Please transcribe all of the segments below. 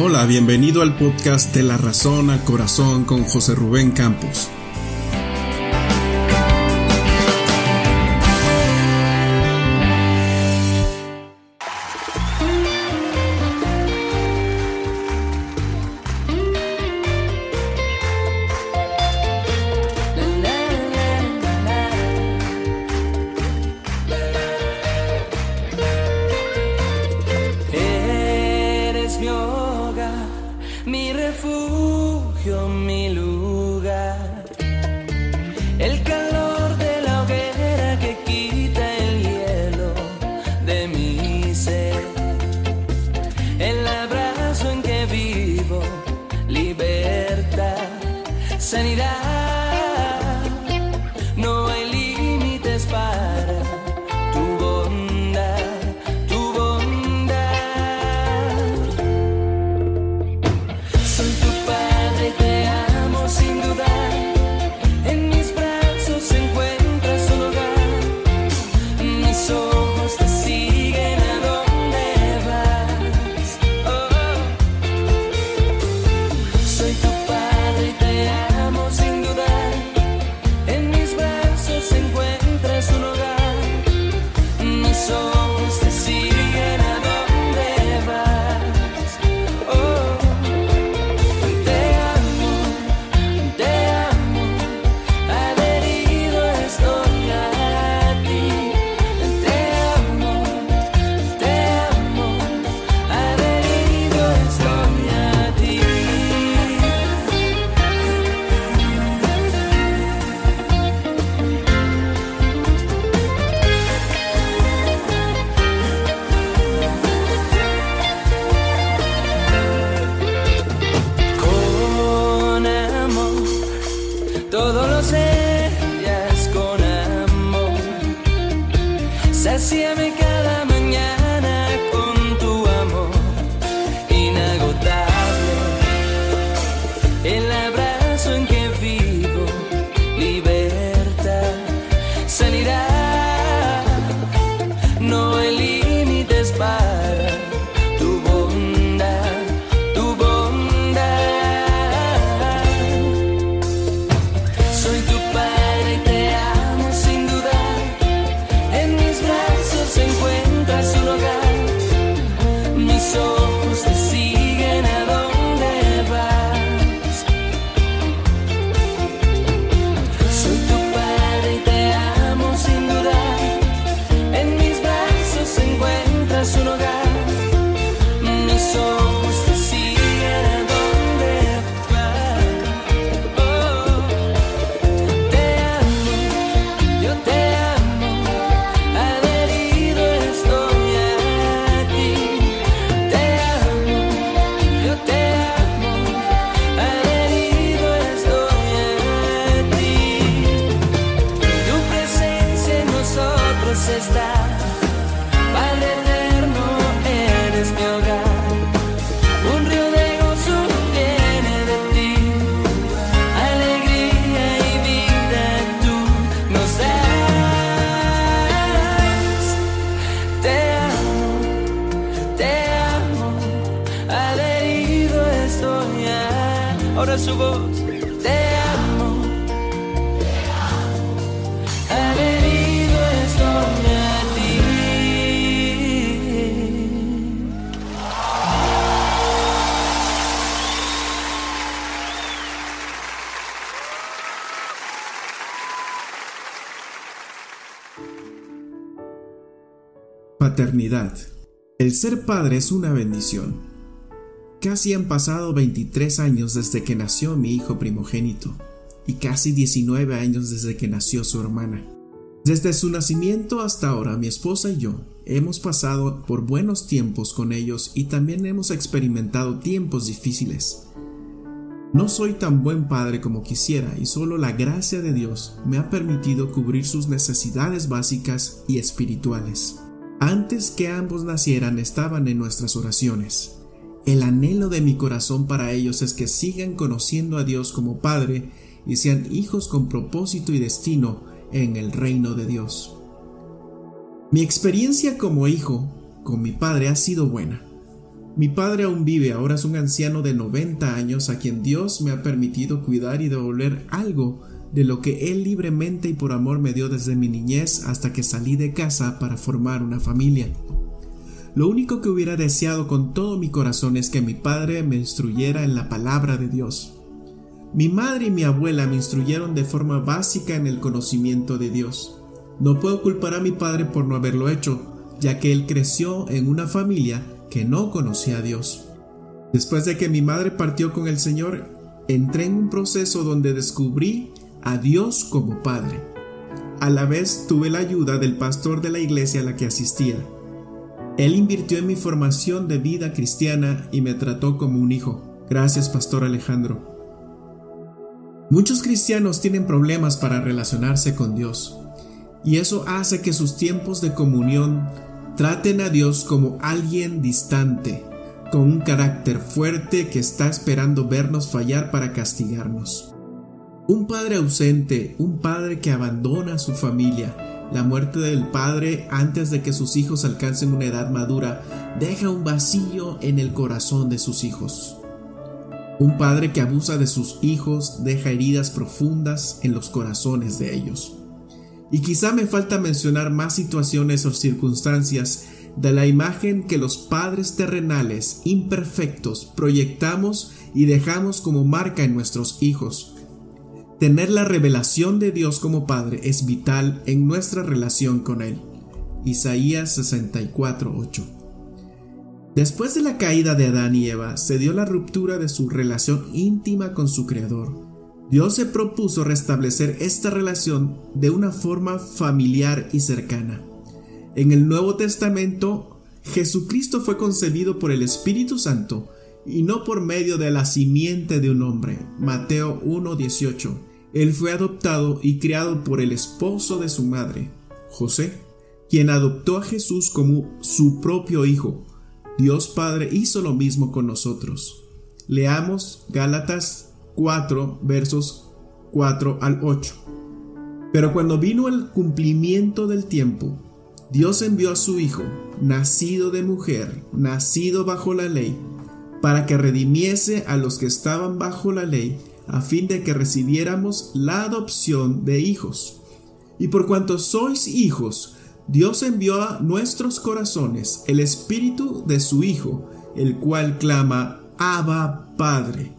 Hola, bienvenido al podcast de La Razón al Corazón con José Rubén Campos. El abrazo en que vivo, libertad, sanidad. Paternidad. El ser padre es una bendición. Casi han pasado 23 años desde que nació mi hijo primogénito y casi 19 años desde que nació su hermana. Desde su nacimiento hasta ahora mi esposa y yo hemos pasado por buenos tiempos con ellos y también hemos experimentado tiempos difíciles. No soy tan buen padre como quisiera y solo la gracia de Dios me ha permitido cubrir sus necesidades básicas y espirituales. Antes que ambos nacieran estaban en nuestras oraciones. El anhelo de mi corazón para ellos es que sigan conociendo a Dios como Padre y sean hijos con propósito y destino en el reino de Dios. Mi experiencia como hijo con mi padre ha sido buena. Mi padre aún vive, ahora es un anciano de 90 años a quien Dios me ha permitido cuidar y devolver algo de lo que Él libremente y por amor me dio desde mi niñez hasta que salí de casa para formar una familia. Lo único que hubiera deseado con todo mi corazón es que mi padre me instruyera en la palabra de Dios. Mi madre y mi abuela me instruyeron de forma básica en el conocimiento de Dios. No puedo culpar a mi padre por no haberlo hecho, ya que él creció en una familia que no conocía a Dios. Después de que mi madre partió con el Señor, entré en un proceso donde descubrí a Dios como Padre. A la vez tuve la ayuda del pastor de la iglesia a la que asistía. Él invirtió en mi formación de vida cristiana y me trató como un hijo. Gracias, Pastor Alejandro. Muchos cristianos tienen problemas para relacionarse con Dios, y eso hace que sus tiempos de comunión traten a Dios como alguien distante, con un carácter fuerte que está esperando vernos fallar para castigarnos. Un padre ausente, un padre que abandona a su familia, la muerte del padre antes de que sus hijos alcancen una edad madura, deja un vacío en el corazón de sus hijos. Un padre que abusa de sus hijos deja heridas profundas en los corazones de ellos. Y quizá me falta mencionar más situaciones o circunstancias de la imagen que los padres terrenales imperfectos proyectamos y dejamos como marca en nuestros hijos. Tener la revelación de Dios como Padre es vital en nuestra relación con Él. Isaías 64:8 Después de la caída de Adán y Eva, se dio la ruptura de su relación íntima con su Creador. Dios se propuso restablecer esta relación de una forma familiar y cercana. En el Nuevo Testamento, Jesucristo fue concebido por el Espíritu Santo y no por medio de la simiente de un hombre. Mateo 1:18. Él fue adoptado y criado por el esposo de su madre, José, quien adoptó a Jesús como su propio hijo. Dios Padre hizo lo mismo con nosotros. Leamos Gálatas 4 versos 4 al 8. Pero cuando vino el cumplimiento del tiempo, Dios envió a su Hijo, nacido de mujer, nacido bajo la ley, para que redimiese a los que estaban bajo la ley, a fin de que recibiéramos la adopción de hijos. Y por cuanto sois hijos, Dios envió a nuestros corazones el Espíritu de su Hijo, el cual clama, Abba Padre.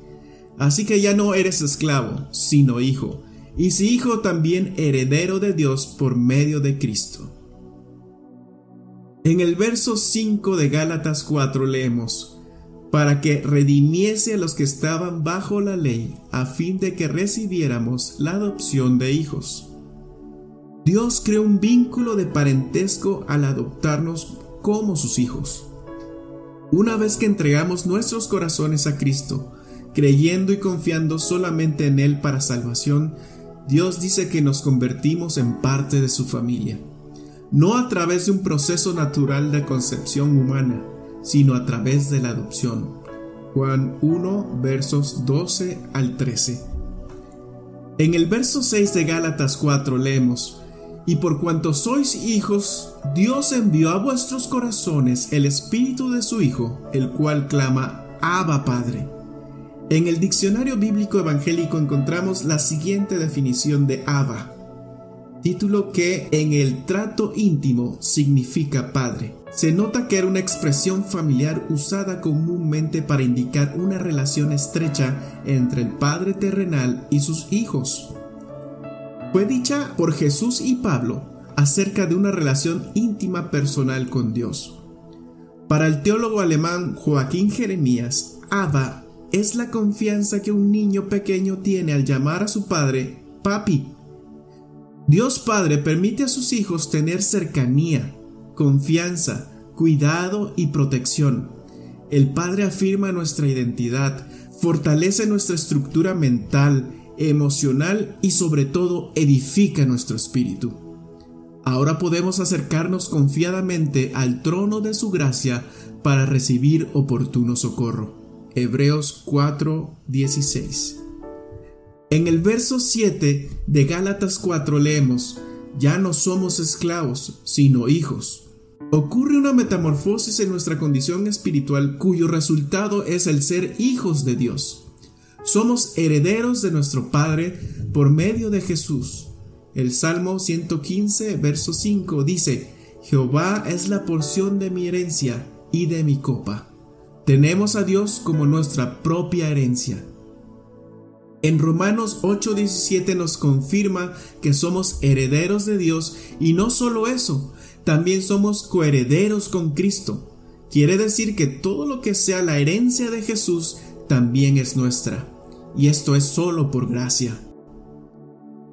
Así que ya no eres esclavo, sino hijo, y si hijo también heredero de Dios por medio de Cristo. En el verso 5 de Gálatas 4 leemos, para que redimiese a los que estaban bajo la ley, a fin de que recibiéramos la adopción de hijos. Dios creó un vínculo de parentesco al adoptarnos como sus hijos. Una vez que entregamos nuestros corazones a Cristo, creyendo y confiando solamente en Él para salvación, Dios dice que nos convertimos en parte de su familia, no a través de un proceso natural de concepción humana, sino a través de la adopción. Juan 1 versos 12 al 13. En el verso 6 de Gálatas 4 leemos, y por cuanto sois hijos, Dios envió a vuestros corazones el espíritu de su Hijo, el cual clama, Abba Padre. En el diccionario bíblico evangélico encontramos la siguiente definición de Abba, título que en el trato íntimo significa padre. Se nota que era una expresión familiar usada comúnmente para indicar una relación estrecha entre el Padre terrenal y sus hijos fue dicha por Jesús y Pablo acerca de una relación íntima personal con Dios. Para el teólogo alemán Joaquín Jeremías, Abba es la confianza que un niño pequeño tiene al llamar a su padre papi. Dios Padre permite a sus hijos tener cercanía, confianza, cuidado y protección. El Padre afirma nuestra identidad, fortalece nuestra estructura mental, emocional y sobre todo edifica nuestro espíritu. Ahora podemos acercarnos confiadamente al trono de su gracia para recibir oportuno socorro. Hebreos 4:16. En el verso 7 de Gálatas 4 leemos, ya no somos esclavos, sino hijos. Ocurre una metamorfosis en nuestra condición espiritual cuyo resultado es el ser hijos de Dios. Somos herederos de nuestro Padre por medio de Jesús. El Salmo 115, verso 5 dice, Jehová es la porción de mi herencia y de mi copa. Tenemos a Dios como nuestra propia herencia. En Romanos 8:17 nos confirma que somos herederos de Dios y no solo eso, también somos coherederos con Cristo. Quiere decir que todo lo que sea la herencia de Jesús también es nuestra. Y esto es solo por gracia.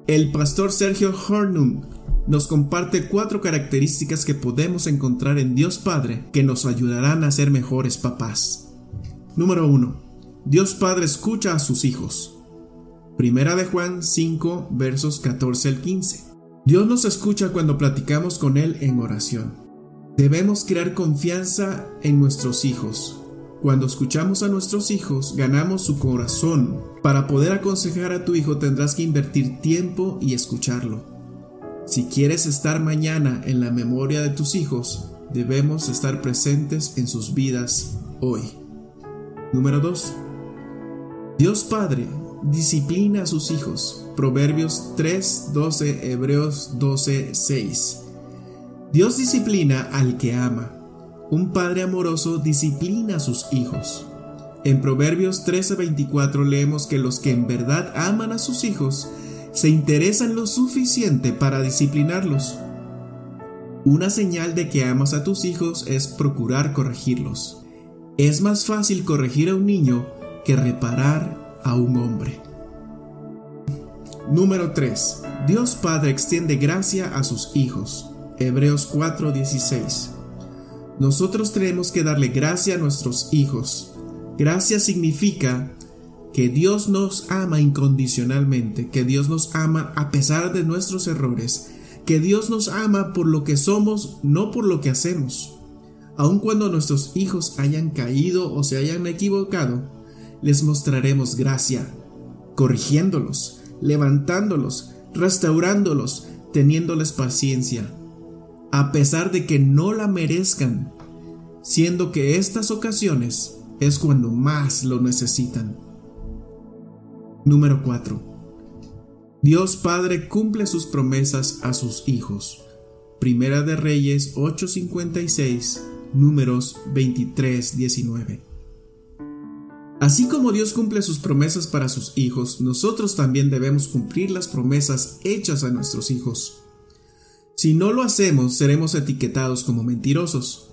El pastor Sergio Hornum nos comparte cuatro características que podemos encontrar en Dios Padre que nos ayudarán a ser mejores papás. Número 1. Dios Padre escucha a sus hijos. Primera de Juan 5 versos 14 al 15. Dios nos escucha cuando platicamos con Él en oración. Debemos crear confianza en nuestros hijos, cuando escuchamos a nuestros hijos, ganamos su corazón. Para poder aconsejar a tu hijo tendrás que invertir tiempo y escucharlo. Si quieres estar mañana en la memoria de tus hijos, debemos estar presentes en sus vidas hoy. Número 2. Dios Padre disciplina a sus hijos. Proverbios 3, 12, Hebreos 12, 6. Dios disciplina al que ama un padre amoroso disciplina a sus hijos. En Proverbios 13:24 leemos que los que en verdad aman a sus hijos se interesan lo suficiente para disciplinarlos. Una señal de que amas a tus hijos es procurar corregirlos. Es más fácil corregir a un niño que reparar a un hombre. Número 3. Dios Padre extiende gracia a sus hijos. Hebreos 4:16. Nosotros tenemos que darle gracia a nuestros hijos. Gracia significa que Dios nos ama incondicionalmente, que Dios nos ama a pesar de nuestros errores, que Dios nos ama por lo que somos, no por lo que hacemos. Aun cuando nuestros hijos hayan caído o se hayan equivocado, les mostraremos gracia, corrigiéndolos, levantándolos, restaurándolos, teniéndoles paciencia, a pesar de que no la merezcan, siendo que estas ocasiones es cuando más lo necesitan. Número 4. Dios Padre cumple sus promesas a sus hijos. Primera de Reyes 8:56, números 23-19. Así como Dios cumple sus promesas para sus hijos, nosotros también debemos cumplir las promesas hechas a nuestros hijos. Si no lo hacemos, seremos etiquetados como mentirosos.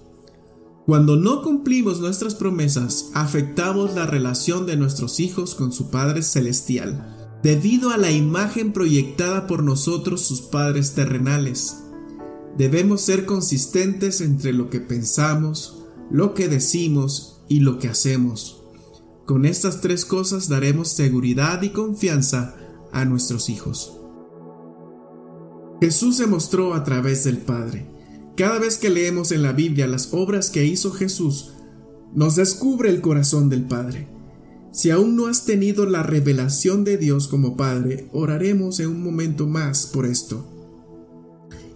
Cuando no cumplimos nuestras promesas, afectamos la relación de nuestros hijos con su Padre Celestial, debido a la imagen proyectada por nosotros sus padres terrenales. Debemos ser consistentes entre lo que pensamos, lo que decimos y lo que hacemos. Con estas tres cosas daremos seguridad y confianza a nuestros hijos. Jesús se mostró a través del Padre. Cada vez que leemos en la Biblia las obras que hizo Jesús, nos descubre el corazón del Padre. Si aún no has tenido la revelación de Dios como Padre, oraremos en un momento más por esto.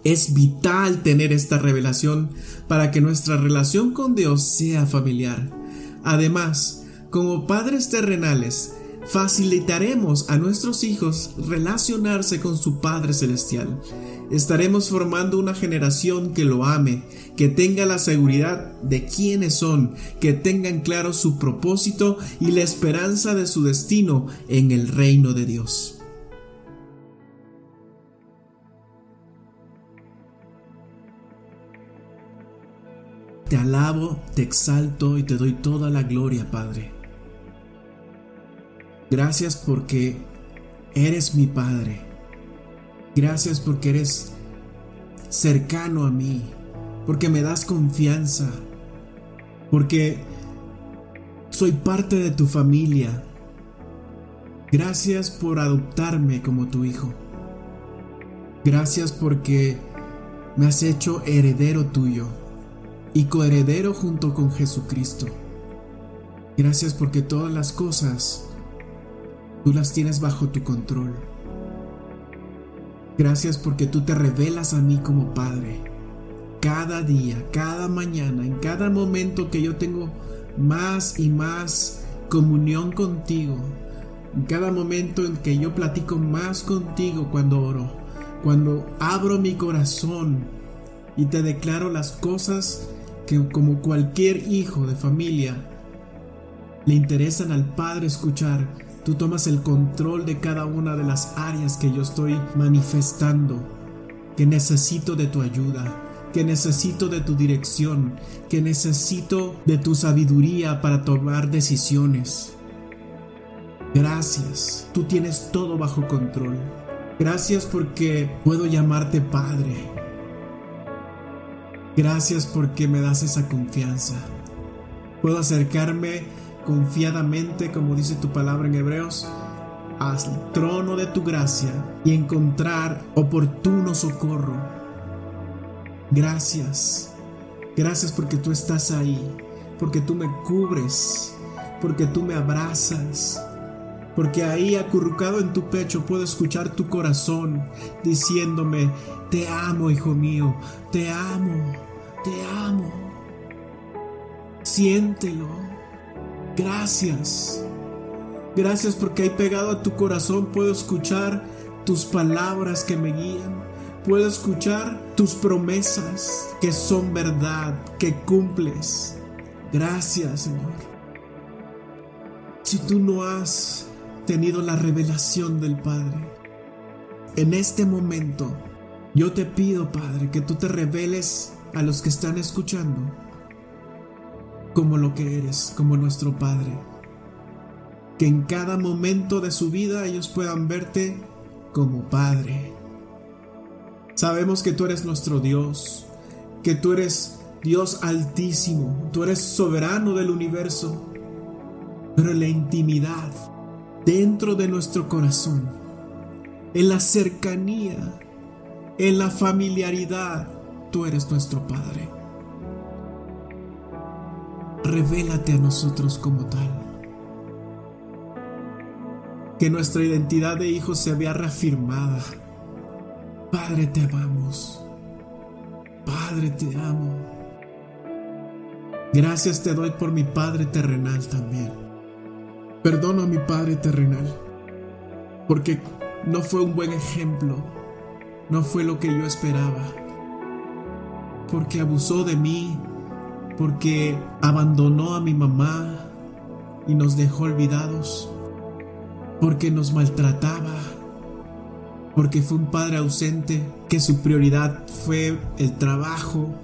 Es vital tener esta revelación para que nuestra relación con Dios sea familiar. Además, como padres terrenales, facilitaremos a nuestros hijos relacionarse con su Padre Celestial. Estaremos formando una generación que lo ame, que tenga la seguridad de quiénes son, que tengan claro su propósito y la esperanza de su destino en el reino de Dios. Te alabo, te exalto y te doy toda la gloria, Padre. Gracias porque eres mi Padre. Gracias porque eres cercano a mí. Porque me das confianza. Porque soy parte de tu familia. Gracias por adoptarme como tu hijo. Gracias porque me has hecho heredero tuyo y coheredero junto con Jesucristo. Gracias porque todas las cosas Tú las tienes bajo tu control. Gracias porque tú te revelas a mí como Padre. cada día, cada mañana, en cada momento que yo tengo más y más comunión contigo, en cada momento en que yo platico más contigo cuando oro, cuando abro mi corazón y te declaro las cosas que como cualquier hijo de familia le interesan al Padre escuchar, tú tomas el control de cada una de las áreas que yo estoy manifestando, que necesito de tu ayuda, que necesito de tu dirección, que necesito de tu sabiduría para tomar decisiones. Gracias, tú tienes todo bajo control. Gracias porque puedo llamarte Padre. Gracias porque me das esa confianza. Puedo acercarme confiadamente, como dice tu palabra en Hebreos, al trono de tu gracia y encontrar oportuno socorro. Gracias. Gracias porque tú estás ahí, porque tú me cubres, porque tú me abrazas, porque ahí acurrucado en tu pecho puedo escuchar tu corazón diciéndome, te amo, hijo mío, te amo, te amo. Siéntelo. Gracias. Gracias porque ahí pegado a tu corazón puedo escuchar tus palabras que me guían. Puedo escuchar tus promesas que son verdad, que cumples. Gracias, Señor. Si tú no has tenido la revelación del Padre, en este momento yo te pido, Padre, que tú te reveles a los que están escuchando como lo que eres, como nuestro Padre. Que en cada momento de su vida ellos puedan verte como Padre. Sabemos que tú eres nuestro Dios, que tú eres Dios altísimo, tú eres soberano del universo, pero en la intimidad, dentro de nuestro corazón, en la cercanía, en la familiaridad, tú eres nuestro Padre revélate a nosotros como tal. Que nuestra identidad de hijos se vea reafirmada. Padre, te amamos. Padre, te amo. Gracias te doy por mi Padre terrenal también. Perdono a mi Padre terrenal, porque no fue un buen ejemplo, no fue lo que yo esperaba, porque abusó de mí, porque abandonó a mi mamá y nos dejó olvidados, porque nos maltrataba, porque fue un padre ausente, que su prioridad fue el trabajo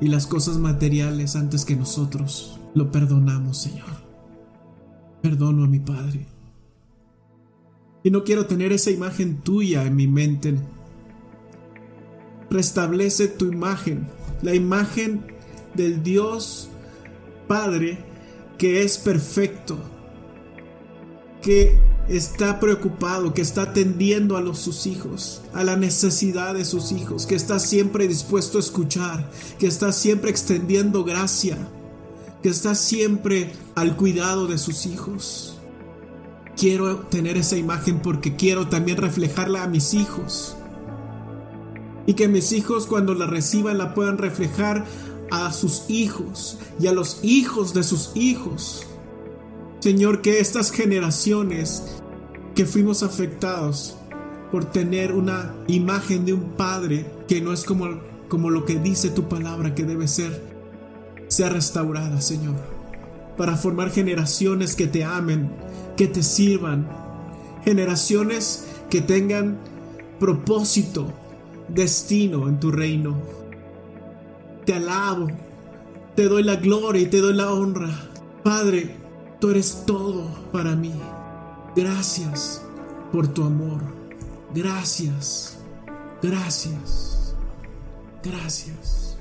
y las cosas materiales antes que nosotros. Lo perdonamos, Señor. Perdono a mi Padre. Y no quiero tener esa imagen tuya en mi mente. Restablece tu imagen, la imagen del Dios Padre que es perfecto, que está preocupado, que está atendiendo a los, sus hijos, a la necesidad de sus hijos, que está siempre dispuesto a escuchar, que está siempre extendiendo gracia, que está siempre al cuidado de sus hijos. Quiero tener esa imagen porque quiero también reflejarla a mis hijos. Y que mis hijos cuando la reciban la puedan reflejar a sus hijos y a los hijos de sus hijos. Señor, que estas generaciones que fuimos afectados por tener una imagen de un padre que no es como, como lo que dice tu palabra que debe ser, sea restaurada, Señor, para formar generaciones que te amen, que te sirvan, generaciones que tengan propósito, destino en tu reino te alabo, te doy la gloria y te doy la honra. Padre, tú eres todo para mí. Gracias por tu amor. Gracias, gracias, gracias.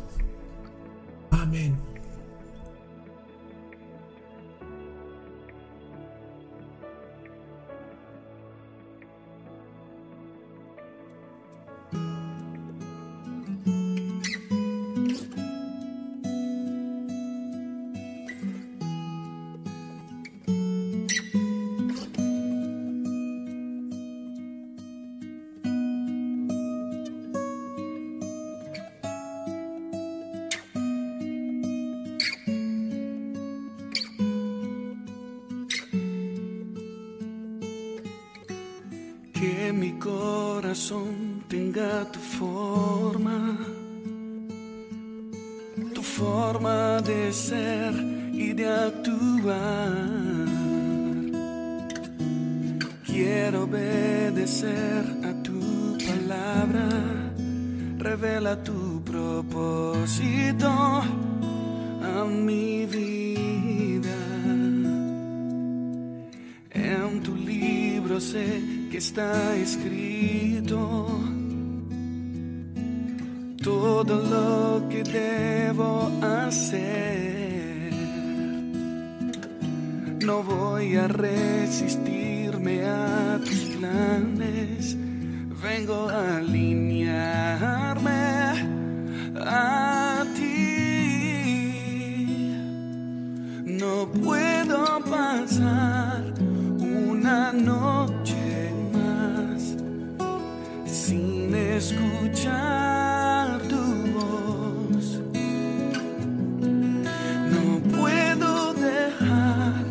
Amén. mi corazón tenga tu forma, tu forma de ser y de actuar. Quiero obedecer a tu palabra, revela tu propósito a mi vida. En tu libro sé está escrito todo lo que debo hacer. No voy a resistirme a tus planes, vengo a alinearme a ti. No puedo pasar una noche escuchar tu voz. No puedo dejar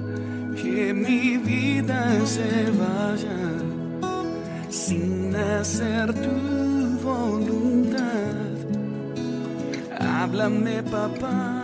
que mi vida se vaya sin hacer tu voluntad. Háblame, papá.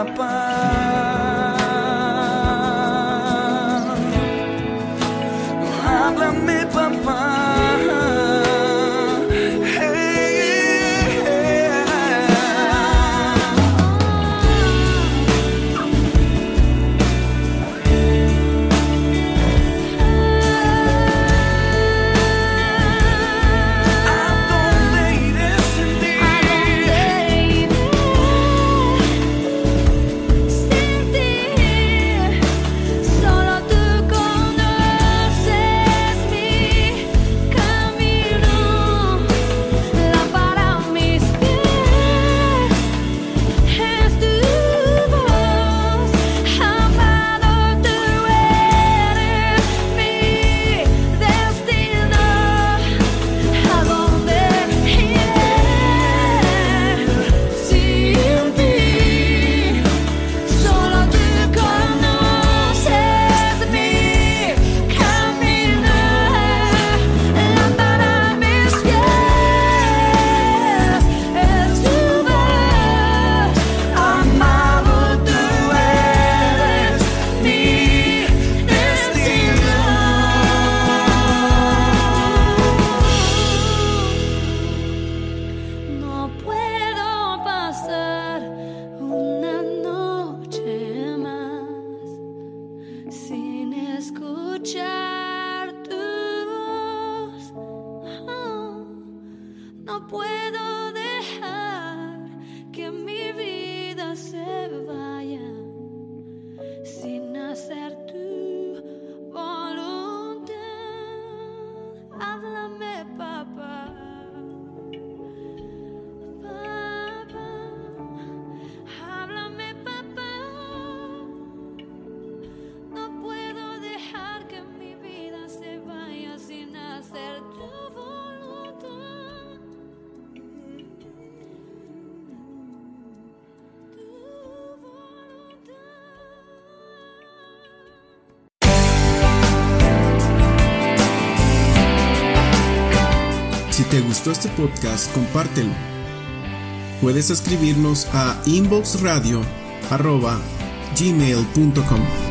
apa gustó este podcast, compártelo. Puedes escribirnos a inboxradio.gmail.com